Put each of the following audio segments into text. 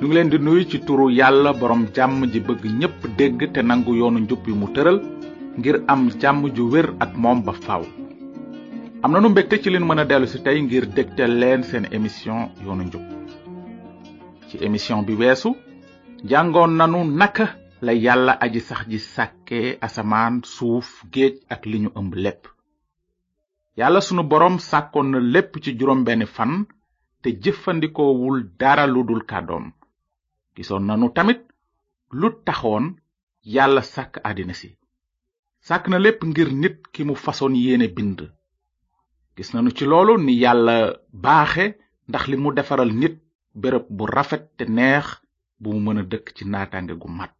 ñu ngi leen di nuyu ci turu yàlla borom jàmm ji bëgg ñépp dégg te nangu yoonu njub yu mu tëral ngir am jàmm ju wér ak moom ba faw am na nu mbégte ci leen mën a dellu si tey ngir dégtal leen seen émission yoonu njub ci émission bi weesu jàngoon nanu naka la yàlla aji sax ji sàkkee asamaan suuf géej ak li ñu ëmb lépp yàlla sunu boroom sàkkoon na lépp ci juróom benn fan te jëfandikoowul dara lu dul kàddoom gisoon nanu tamit lu taxoon yàlla sàkk àddina si sàkk na lépp ngir nit ki mu fasoon yéene bind gis nanu ci loolu ni yàlla baaxe ndax li mu defaral nit bërëb bu rafet te neex bu mu mën a dëkk ci naataange gu mat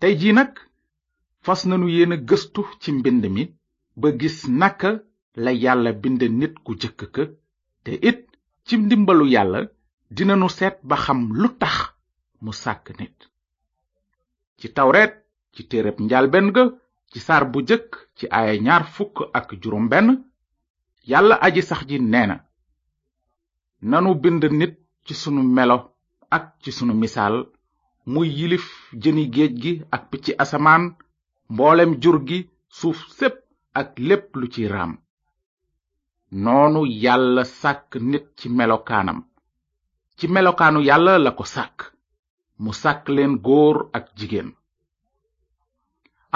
tey jii nag fas nanu yéena gëstu ci mbind mi ba gis naka la yàlla bind nit ku jëkk ka te it ci ndimbalu yàlla dinanu seet ba xam lu tax mu sàkk nit ci tawreet ci téereb njalben ga ci saar bu jëkk ci aaya ñaar fukk ak juróom benn yàlla aji sax ji nee na nanu bind nit ci sunu melo ak ci sunu misaal muy yilif jëni géej gi ak picc asamaan mboolem jur gi suuf sépp ak lépp lu ci raam noonu yàlla sàkk nit ci melokaanam ci melokaanu yàlla la ko sàkk mu sàkk leen góor ak jigéen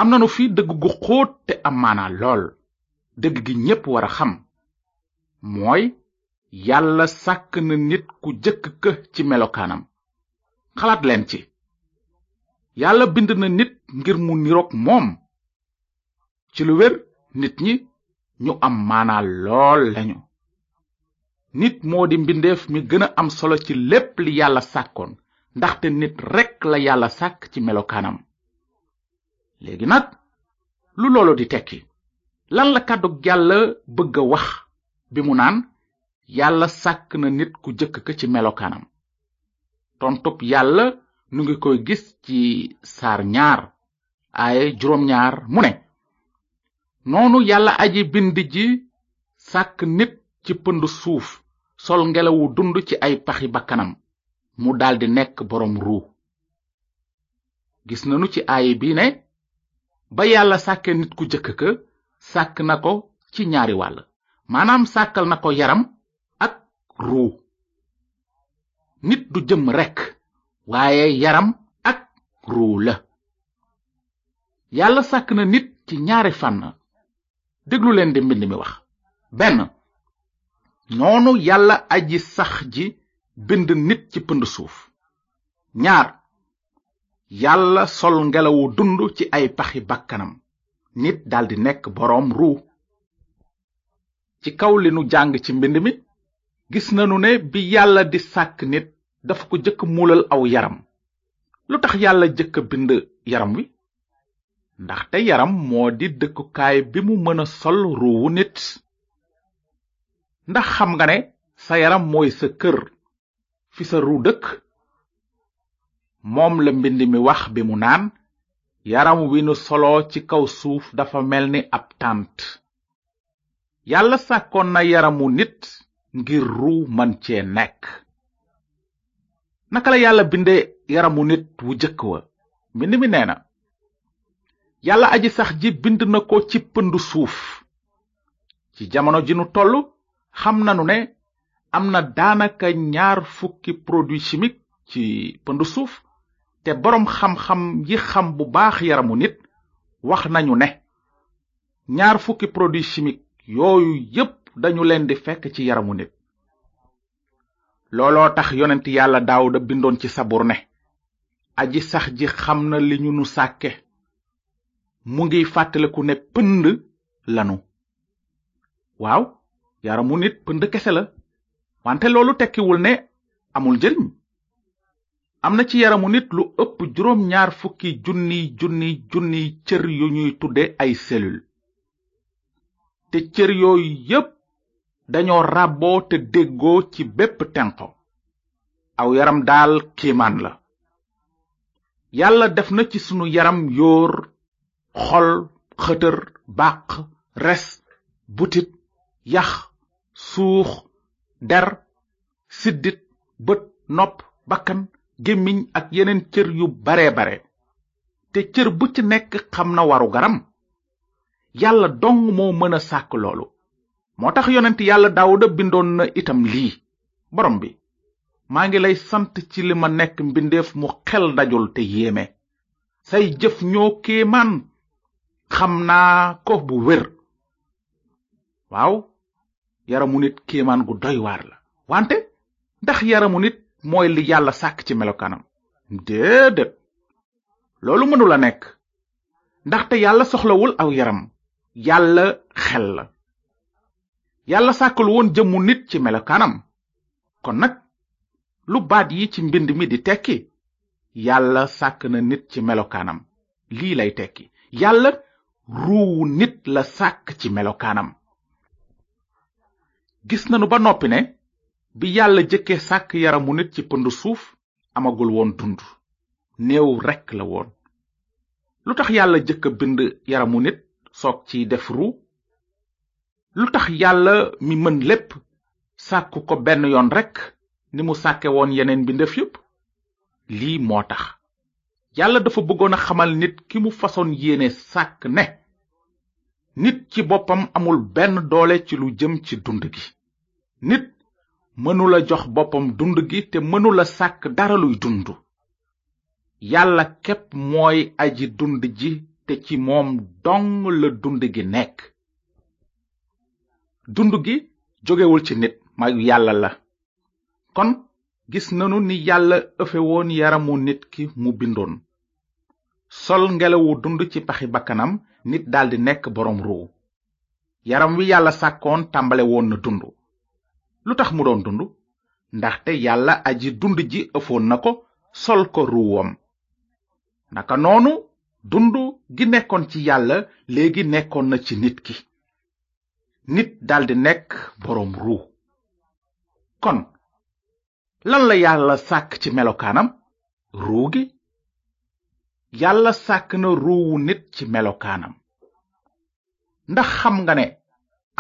am nanu fi dëgg gu xóot te am maanaa lool dëgg gi ñépp war a xam mooy yàlla sàkk na nit ku jëkk ka ci melokaanam xalaat leen ci yàlla bind na nit ngir mu niroog moom ci lu wér nit ñi ñu am maanaa lool lañu nit moo di mbindeef mi gën a am solo ci lépp li yàlla sàkkoon ndaxte nit rekk la yàlla sàkk ci melokaanam léegi nag lu loolu di tekki lan la kàddug yàlla bëgg a wax bi mu naan yàlla sàkk na nit ku jëkk ka ci melokaanam tontub yàlla nu ngi koy gis ci saar ñaar aaye juróom ñaar mu ne noonu yàlla aji bind ji sàkk nit ci pënd suuf sol ngelawu dund ci ay paxi bakkanam mu daldi nekk boroom ruu gis nanu ci aaye bi ne ba yàlla sàkke nit ku jëkk ka sàkk na ko ci ñaari wàll maanaam sàkkal na ko yaram ak ruu nit du jëm rekk waaye yaram ak ruu la yàlla sàkk na nit ci ñaari fànn déglu leen di mbind mi wax benn noonu yàlla aji sax ji bind nit ci pënd suuf ñaar yàlla sol ngelawu dund ci ay paxi bakkanam nit daldi nekk boroom ruu ci kaw li nu jàng ci mbind mi gis nanu ne bi yàlla di sàkk nit dafa ko jëkk muulal aw yaram lu tax yàlla jëkk bind yaram wi ndaxte yaram moo di dëkkukaay bi mu mën a sol ruuwu nit ndax xam nga ne sa yaram mooy sa kër fi sa ru dëkk moom la mbind mi wax bi mu naan yaram wi nu solo ci kaw suuf dafa mel ni ab tànt yàlla sàkkoon na yaramu nit ngir ru man cee nekk naka la yàlla binde yaramu nit wu jëkk wa mbind mi nee na yàlla aji sax ji bind na ko ci pëndu suuf ci jamono ji nu tollu xam nanu ne am na daanaka ñaar fukki produit chimique ci pëndu suuf te boroom xam-xam yi xam bu baax yaramu nit wax nañu ne ñaar fukki produit chimique yooyu yépp dañu leen di fekk ci yaramu nit looloo tax yonent yàlla daawuda bindoon ci sabur ne aji sax ji xam na li ñu nu sàkke mu ngi fàttaliku ne pënd lanu waaw yaramu nit pënd kese la wante loolu tekkiwul ne amul njëriñ am na ci yaramu nit lu ëpp juróom ñaar fukki junniy junniy junniy cër yu ñuy tudde ay cellule te cër yooyu yépp dañoo ràbboo te déggoo ci bépp tenqo aw yaram daal kiimaan la yàlla def na ci sunu yaram yóor xol xëtër bàq res butit yax suux der siddit bët nopp bakkan gémmiñ ak yeneen cër yu bare bare te cër bu ci nekk xam na waru garam yàlla dong moo mën a sàkk loolu moo tax yonent yàlla daawuda bindoon na itam lii borom bi maa ngi lay sant ci li ma nekk mbindeef mu xel dajul te yéeme say jëf ñoo kéemaan xam naa ko bu wér waaw yaramu nit kéemaan gu doy waar la wante ndax yaramu nit mooy li yàlla sàkk ci melokaanam déedéet loolu mënula nekk ndaxte yàlla soxlawul aw yaram yàlla xel la yàlla sàkkul woon jëmmu nit ci melokaanam kon nag lu baat yi ci mbind mi di tekki yàlla sàkk na nit ci melokaanam lii lay tekki yàlla ruuwu nit la sàkk ci melokaanam gis nanu ba noppi ne bi yàlla jëkke sàkk yaramu nit ci pënd suuf amagul woon dund néew rekk la woon lu tax yàlla jëkk a bind yaramu nit soog ci def ru lu tax yàlla mi mën lépp sàkku ko benn yoon rekk ni mu sàkke woon yeneen bindeef yépp lii moo tax yàlla dafa bëggoon a xamal nit ki mu fasoon yéene sàkk ne nit ci boppam amul benn doole ci lu jëm ci dund gi nit mënula jox boppam dund gi te mënula sàkk dara luy dund yàlla képp mooy aji dund ji te ci moom dong la dund gi nekk dund gi jógewul ci nit mayu yàlla la kon gis nanu ni yàlla ëfe woon yaramu nit ki mu bindoon sol ngelawu dund ci paxi bakkanam nit daldi nekk boroom ruu yaram wi yàlla sàkkoon tàmbale woon na dund lu tax mu doon dund ndaxte yàlla aji dund ji ëfoon na ko sol ko ruuwam naka noonu dund gi nekkoon ci yàlla léegi nekkoon na ci nit ki nit daldi nekk boroom ruu kon lan la yàlla sàkk ci melokaanam ruu gi yàlla sàkk na ruuwu nit ci melokaanam ndax xam nga ne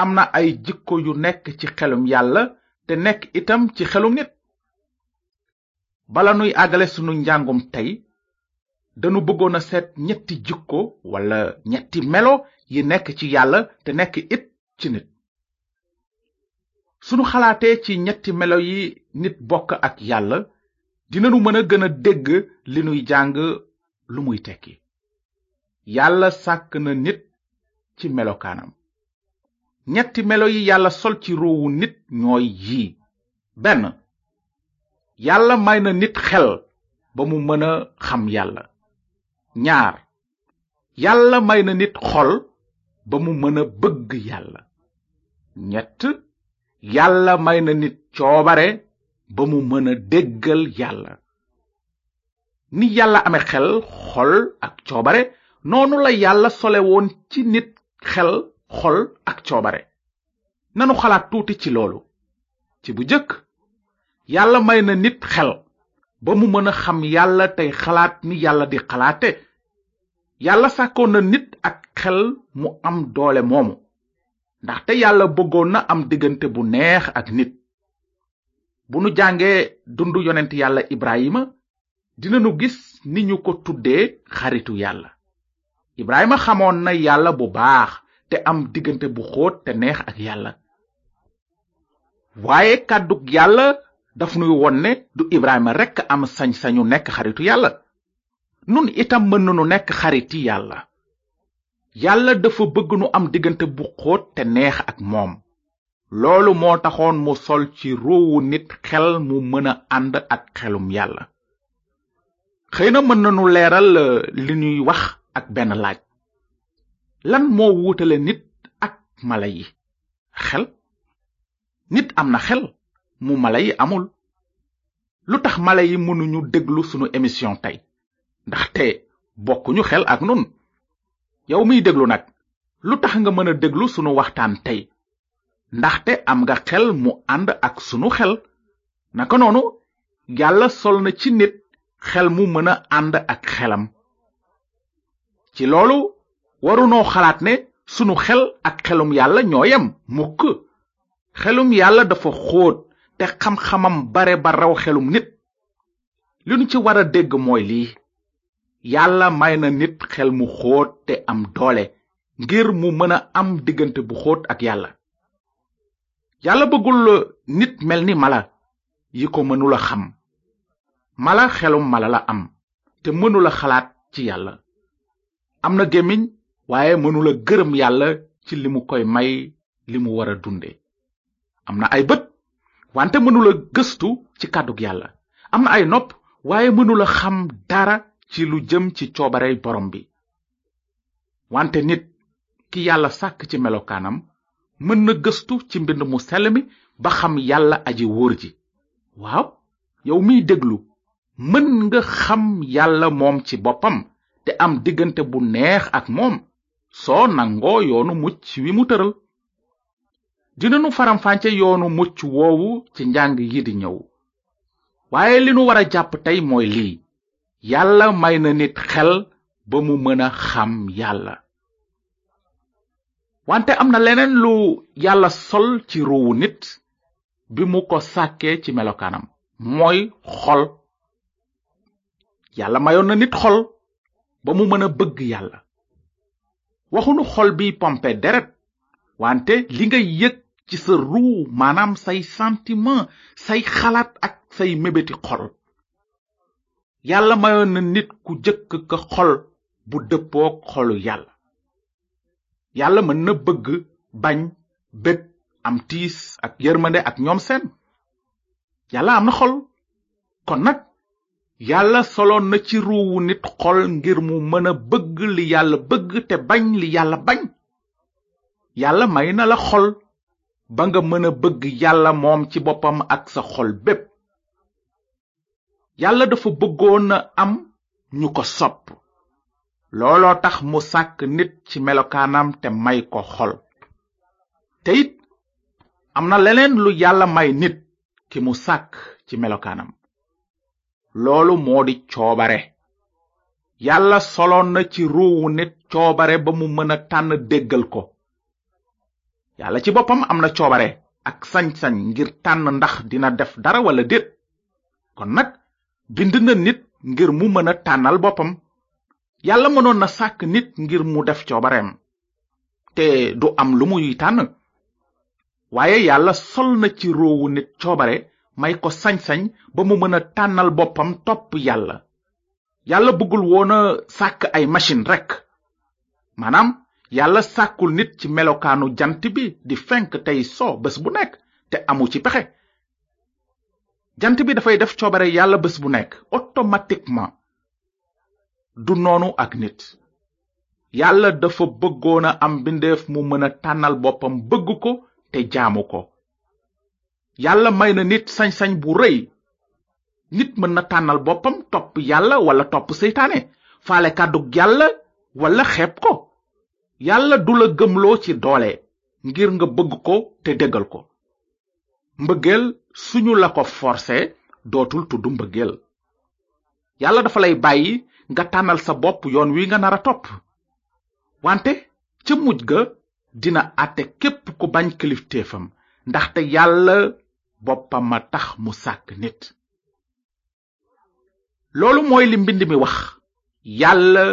am na ay jikko yu nekk ci xelum yàlla te nekk itam ci xelum nit bala nuy àggale sunu njàngum tey danu bëggoon a seet ñetti jikko walla ñetti melo yi nekk ci yàlla te nekk it ci nit sunu xalaatee ci ñetti melo yi nit bokk ak yàlla dinanu mën a gën a dégg li nuy jàng lu muy tekki yàlla sàkk na nit ci melokaanam ñetti melo yi yàlla sol ci ruuwu nit ñooy yii benn yàlla may na nit xel ba mu mën a xam yàlla ñaar yàlla may na nit xol ba mu mën a bëgg yàlla ñett yàlla may na nit coobare ba mu mën a déggal yàlla ni yàlla ame xel xol ak coobare noonu la yàlla sole woon ci nit xel xol ak coobare nanu xalaat tuuti ci loolu ci bu jëkk yàlla may na nit xel ba mu mën a xam yàlla tey xalaat ni yàlla di xalaate yàlla sàkkoon na nit ak xel mu am doole moomu ndaxte yàlla bëggoon na am diggante bu neex ak nit bu nu jàngee dundu yonent yàlla ibrahima dinanu gis ni ñu ko tuddee xaritu yàlla ibrahima xamoon na yàlla bu baax te am diggante bu xóot te neex ak yàlla waaye kàddug yàlla daf nuy won ne du ibrahima rekk am sañ-sañu nekk xaritu yàlla nun itam mën nanu nekk xariti yàlla yàlla dafa bëgg nu am diggante bu xóot te neex ak moom loolu moo taxoon mu sol ci ruuwu nit xel mu mën a ànd ak xelum yàlla xëy na mën nañu leeral euh, li ñuy wax ak benn laaj lan moo wuutale nit ak mala yi xel nit am na xel mu mala yi amul lu tax mala yi mënuñu déglu sunu émission tey ndaxte bokkuñu xel ak nun yow miy déglu nag lu tax nga mën a déglu sunu waxtaan tey ndaxte am nga xel mu ànd ak sunu xel naka noonu yàlla sol na ci nit xel mu mën a ànd ak xelam ci loolu warunoo xalaat ne sunu xel ak xelum yàlla ñoo yem mukk xelum yàlla dafa xóot te xam-xamam bare ba raw xelum nit li nu ci war a dégg mooy lii yàlla may na nit xel mu xóot te am doole ngir mu mën a am diggante bu xóot ak yàlla yàlla bëggul nit mel ni mala yi ko mënul a xam mala xelum mala la am te mënul a xalaat ci yàlla am na gémmiñ waaye mënula gërëm yàlla ci li mu koy may li mu war a dunde am na ay bët wante mënula gëstu ci kàddug yàlla am na ay nopp waaye mënula xam dara ci lu jëm ci coobarey borom bi wante nit ki yàlla sàkk ci melokaanam mën na gëstu ci mbind mu sell mi ba xam yàlla aji wóor ji waaw yow miy déglu mën nga xam yàlla moom ci boppam te am diggante bu neex ak moom soo nangoo yoonu mucc wi mu tëral dinanu faramfànce yoonu mucc woowu ci njàng yi di ñëw waaye li nu war a jàpp tey mooy lii yàlla may na nit xel ba mu mën a xam yàlla wante am na leneen lu yàlla sol ci ruuwu nit bi mu ko sàkkee ci melokaanam mooy xol yàlla mayoon na nit xol ba mu mën a bëgg yàlla waxunu xol bi pompe deret wante li nga yëg ci sa ruu maanaam say sentiment say xalaat ak say mébéti xol yàlla mayoon na nit ku jëkk ka xol bu dëppook xolu yàlla yàlla mën na bëgg bañ bég am tiis ak yërmande ak ñoom seen yàlla am na xol kon nag yàlla soloon na ci ruuwu nit xol ngir mu mën a bëgg li yàlla bëgg te bañ li yàlla bañ yàlla may na la xol ba nga mën a bëgg yàlla moom ci boppam ak sa xol bépp yàlla dafa bëggoon a am ñu ko sopp looloo tax mu sàkk nit ci melokaanam te may ko xol te it am na leneen lu yàlla may nit ki mu sàkk ci melokaanam loolu moo di coobare yàlla soloon na ci ruuwu nit coobare ba mu mën a tànn déggal ko yàlla ci boppam am na coobare ak sañ-sañ ngir tànn ndax dina def dara wala déet kon nag bind na nit ngir mu mën a tànnal boppam yàlla mënoon na sàkk nit ngir mu def coobareem te du am lu muy tànn waaye yàlla sol na ci roowu nit coobare may ko sañ-sañ ba mu mën a tànnal boppam topp yàlla yàlla bëggul woon a sàkk ay machine rekk maanaam yàlla sàkkul nit ci melokaanu jant bi di fenk tey soo bés bu nekk te amu ci pexe jant bi dafay def coobare yàlla bés bu nekk automatiquement du noonu ak nit yàlla dafa bëggoon a am bindeef mu mën a tànnal boppam bëgg ko te jaamu ko yàlla may na nit sañ-sañ bu rëy nit mën na tànnal boppam topp yàlla wala topp seytaane faale kàddug yàlla wala xeeb ko yàlla du la gëmloo ci doole ngir nga bëgg ko te déggal ko mbëggeel suñu la ko forcé dootul tudd mbëggeel yàlla dafa lay bàyyi nga tànnal sa bopp yoon wi nga nar a topp wante ca mujj ga dina àtte képp ku bañ kilifteefam ndaxte yàlla boppam ma tax mu sàkk nit loolu mooy li mbind mi wax yàlla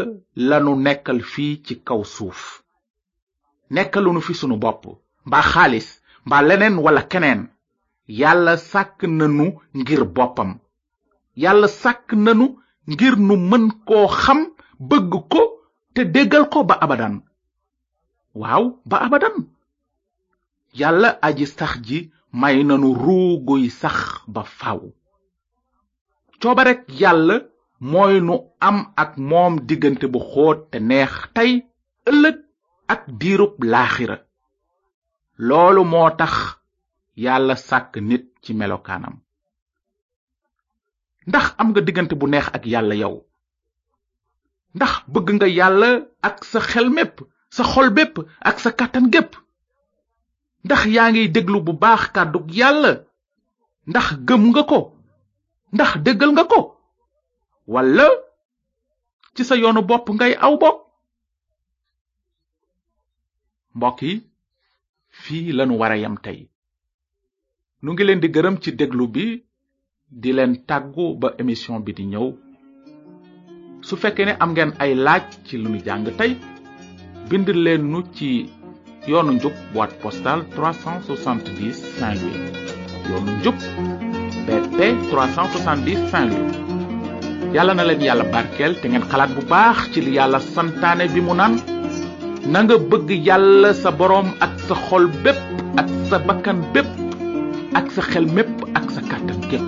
lanu nekkal fii ci kaw suuf nekkalunu fi sunu bopp mbaa xaalis mbaa leneen walla keneen yàlla sàkk nanu ngir boppam yàlla sàkk nanu ngir nu mën koo xam bëgg ko te déggal ko ba abadan waaw ba abadan yàlla aji sax ji may nanu ruuguy sax ba faw coobarek yàlla mooy nu am ak moom diggante bu xóot te neex tey ëllëg ak diirub laaxira loolu moo tax yàlla sàkk nit ci melokaanam ndax am nga diggante bu neex ak yàlla yow ndax bëgg nga yàlla ak sa xel mépp sa xol bépp ak sa kàttan gépp ndax yaa ngi déglu bu baax kàddug yàlla ndax gëm nga ko ndax déggal nga ko walla ci sa yoonu bopp ngay aw bopp mbokk yi fii lanu war a yem tey nu ngi leen di gërëm ci déglu bi di leen tàggu ba émission bi di ñëw su fekkee ne am ngeen ay laaj ci lu ñu jàng tey bind leen nu ci yoonu njub boîte postale 370 Saint-Louis yoonu njub BP 370 Saint-Louis yàlla na leen yàlla barkeel te ngeen xalaat bu baax ci li yàlla santaane bi mu naan na nga bëgg yàlla sa boroom ak sa xol bépp ak sa bakkan bépp ak sa xel mépp ak sa kàttan gépp